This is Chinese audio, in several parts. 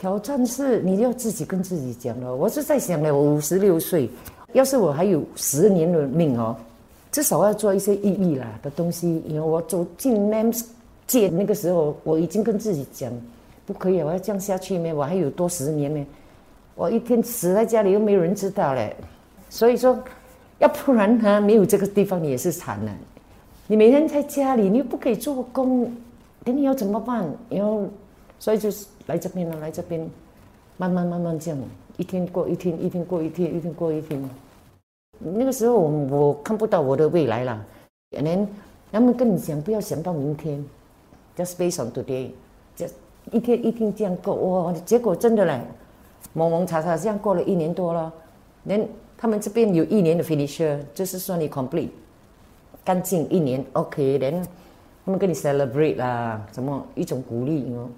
挑战是你要自己跟自己讲了。我是在想呢，我五十六岁，要是我还有十年的命哦，至少要做一些意义啦的东西。因为我走进 Mams 界那个时候，我已经跟自己讲，不可以，我要这样下去呢，我还有多十年呢。我一天死在家里又没有人知道嘞，所以说，要不然哈没有这个地方你也是惨了。你每天在家里，你又不可以做工，等你要怎么办？然后，所以就是来这边了，来这边，慢慢慢慢这样，一天过一天，一天过一天，一天过一天。那个时候我我看不到我的未来了，连他们跟你讲不要想到明天，just based on today，就一天一天这样过哇，结果真的嘞。蒙蒙查查，这样过了一年多了，连他们这边有一年的 finisher，就是说你 complete 干净一年，OK，连他们跟你 celebrate 啦，什么一种鼓励哦。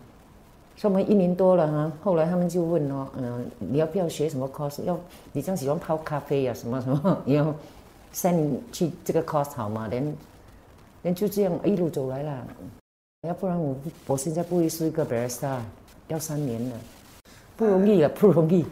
说我们一年多了哈，后来他们就问哦，嗯，你要不要学什么 course？要你这样喜欢泡咖啡呀，什么什么，然后 send 去这个 course 好吗？连连就这样一路走来啦，要不然我我现在不会是一个 barista，要三年了。不容易啊，不容易。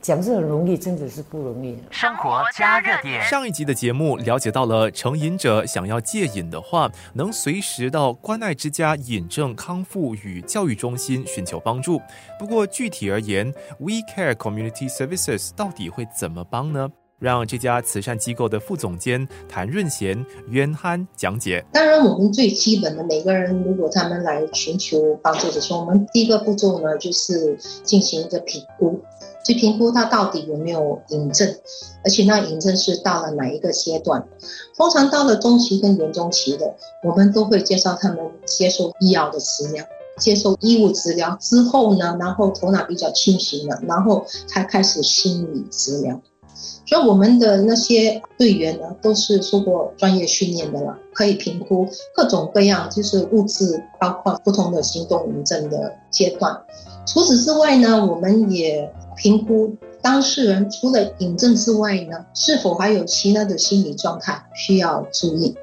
讲是很容易，真的是不容易。生活加热点。上一集的节目了解到了，成瘾者想要戒瘾的话，能随时到关爱之家瘾症康复与教育中心寻求帮助。不过具体而言，We Care Community Services 到底会怎么帮呢？让这家慈善机构的副总监谭润贤、渊憨讲解。当然，我们最基本的，每个人如果他们来寻求帮助的时候，我们第一个步骤呢，就是进行一个评估，去评估他到底有没有瘾症，而且那瘾症是到了哪一个阶段。通常到了中期跟严重期的，我们都会介绍他们接受医药的治疗，接受医务治疗之后呢，然后头脑比较清醒了，然后才开始心理治疗。所以我们的那些队员呢，都是受过专业训练的了，可以评估各种各样，就是物质，包括不同的行动炎症的阶段。除此之外呢，我们也评估当事人除了瘾症之外呢，是否还有其他的心理状态需要注意。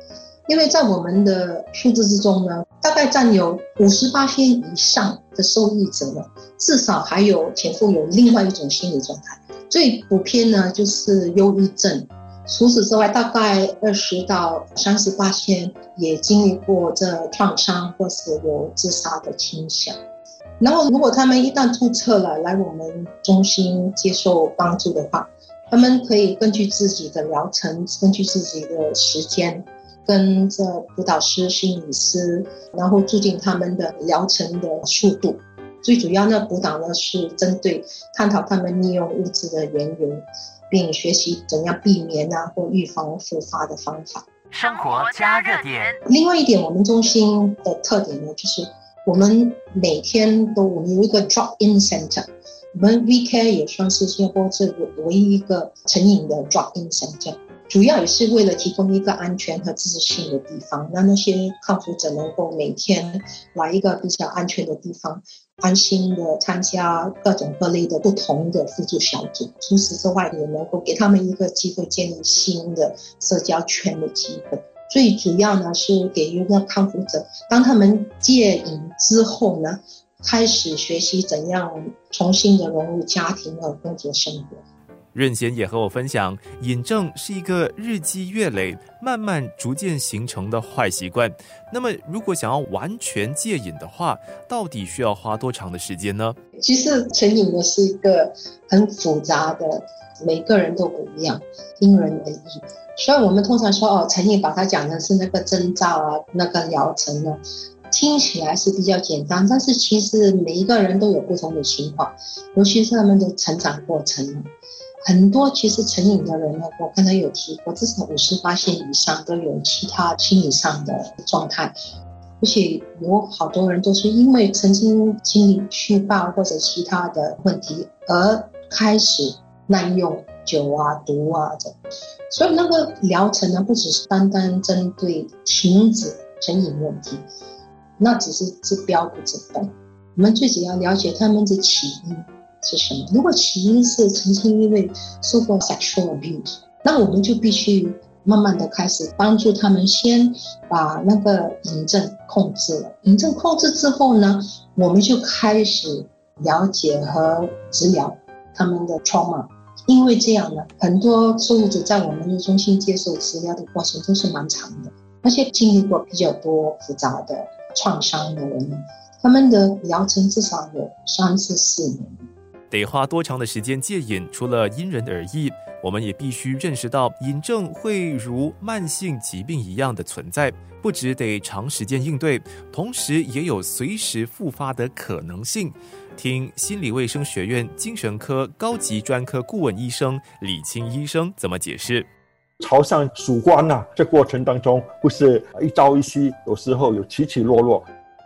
因为在我们的数字之中呢，大概占有五十八天以上的受益者呢，至少还有潜伏有另外一种心理状态。最普遍呢就是忧郁症，除此之外，大概二十到三十八天也经历过这创伤或是有自杀的倾向。然后，如果他们一旦注册了来我们中心接受帮助的话，他们可以根据自己的疗程，根据自己的时间，跟着辅导师、心理师，然后促进他们的疗程的速度。最主要呢，辅导呢是针对探讨他们利用物质的原因，并学习怎样避免啊或预防复发的方法。生活加热点。另外一点，我们中心的特点呢，就是我们每天都我们有一个 drop in center，我们 VK 也算是新加坡这个唯一一个成瘾的 drop in center。主要也是为了提供一个安全和自信的地方，让那些康复者能够每天来一个比较安全的地方，安心的参加各种各类的不同的辅助小组。除此之外，也能够给他们一个机会建立新的社交圈的机会。最主要呢，是给一个康复者，当他们戒瘾之后呢，开始学习怎样重新的融入家庭和工作生活。任贤也和我分享，瘾症是一个日积月累、慢慢逐渐形成的坏习惯。那么，如果想要完全戒瘾的话，到底需要花多长的时间呢？其实成瘾呢是一个很复杂的，每个人都不一样，因人而异。所以我们通常说哦，成瘾把它讲的是那个征兆啊，那个疗程呢，听起来是比较简单，但是其实每一个人都有不同的情况，尤其是他们的成长过程。很多其实成瘾的人呢，我刚才有提过，至少五十八线以上都有其他心理上的状态，而且有好多人都是因为曾经经历虚报或者其他的问题而开始滥用酒啊、毒啊这，所以那个疗程呢，不只是单单针对停止成瘾问题，那只是治标不治本，我们最主要了解他们的起因。是什么？如果起因是曾经因为受过 sexual abuse，那我们就必须慢慢的开始帮助他们，先把那个瘾症控制了。瘾症控制之后呢，我们就开始了解和治疗他们的 trauma。因为这样呢，很多受助者在我们的中心接受治疗的过程都是蛮长的，而且经历过比较多复杂的创伤的人，他们的疗程至少有三至四年。得花多长的时间戒瘾，除了因人而异，我们也必须认识到，瘾症会如慢性疾病一样的存在，不只得长时间应对，同时也有随时复发的可能性。听心理卫生学院精神科高级专科顾问医生李清医生怎么解释。朝向曙光呐，这过程当中不是一朝一夕，有时候有起起落落。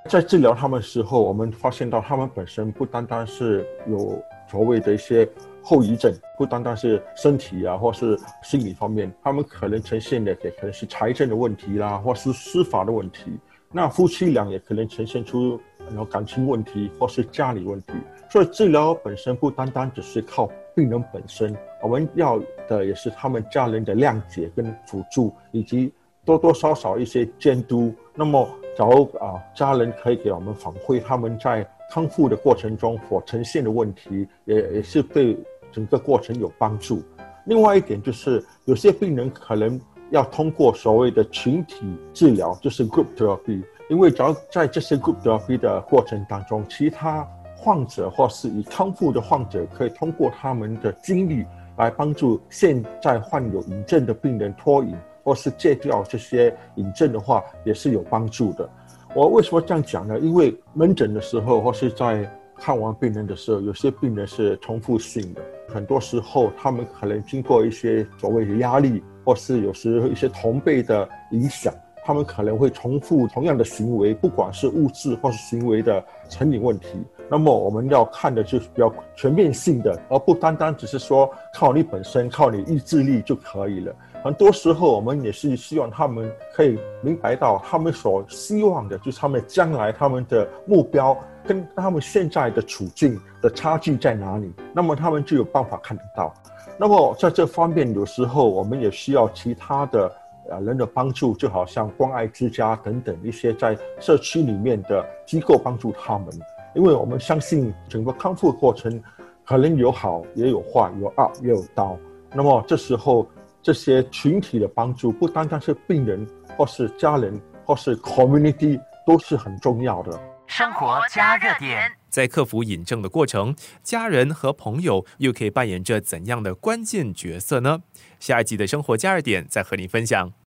在治疗他们时候，我们发现到他们本身不单单是有所谓的一些后遗症，不单单是身体啊，或是心理方面，他们可能呈现的也可能是财政的问题啦，或是司法的问题。那夫妻俩也可能呈现出有感情问题，或是家里问题。所以治疗本身不单单只是靠病人本身，我们要的也是他们家人的谅解跟辅助，以及多多少少一些监督。那么，然后啊，家人可以给我们反馈他们在康复的过程中所呈现的问题，也也是对整个过程有帮助。另外一点就是，有些病人可能。要通过所谓的群体治疗，就是 group therapy，因为只要在这些 group therapy 的过程当中，其他患者或是已康复的患者可以通过他们的经历来帮助现在患有瘾症的病人脱瘾，或是戒掉这些瘾症的话，也是有帮助的。我为什么这样讲呢？因为门诊的时候或是在看完病人的时候，有些病人是重复性的，很多时候他们可能经过一些所谓的压力。或是有时候一些同辈的影响，他们可能会重复同样的行为，不管是物质或是行为的成瘾问题。那么我们要看的就是比较全面性的，而不单单只是说靠你本身、靠你意志力就可以了。很多时候，我们也是希望他们可以明白到，他们所希望的就是他们将来他们的目标跟他们现在的处境的差距在哪里，那么他们就有办法看得到。那么在这方面，有时候我们也需要其他的呃人的帮助，就好像关爱之家等等一些在社区里面的机构帮助他们，因为我们相信整个康复过程可能有好也有坏，有 up 也有刀。那么这时候这些群体的帮助，不单单是病人或是家人或是 community，都是很重要的。生活加热点。在克服瘾症的过程，家人和朋友又可以扮演着怎样的关键角色呢？下一集的生活加热点再和您分享。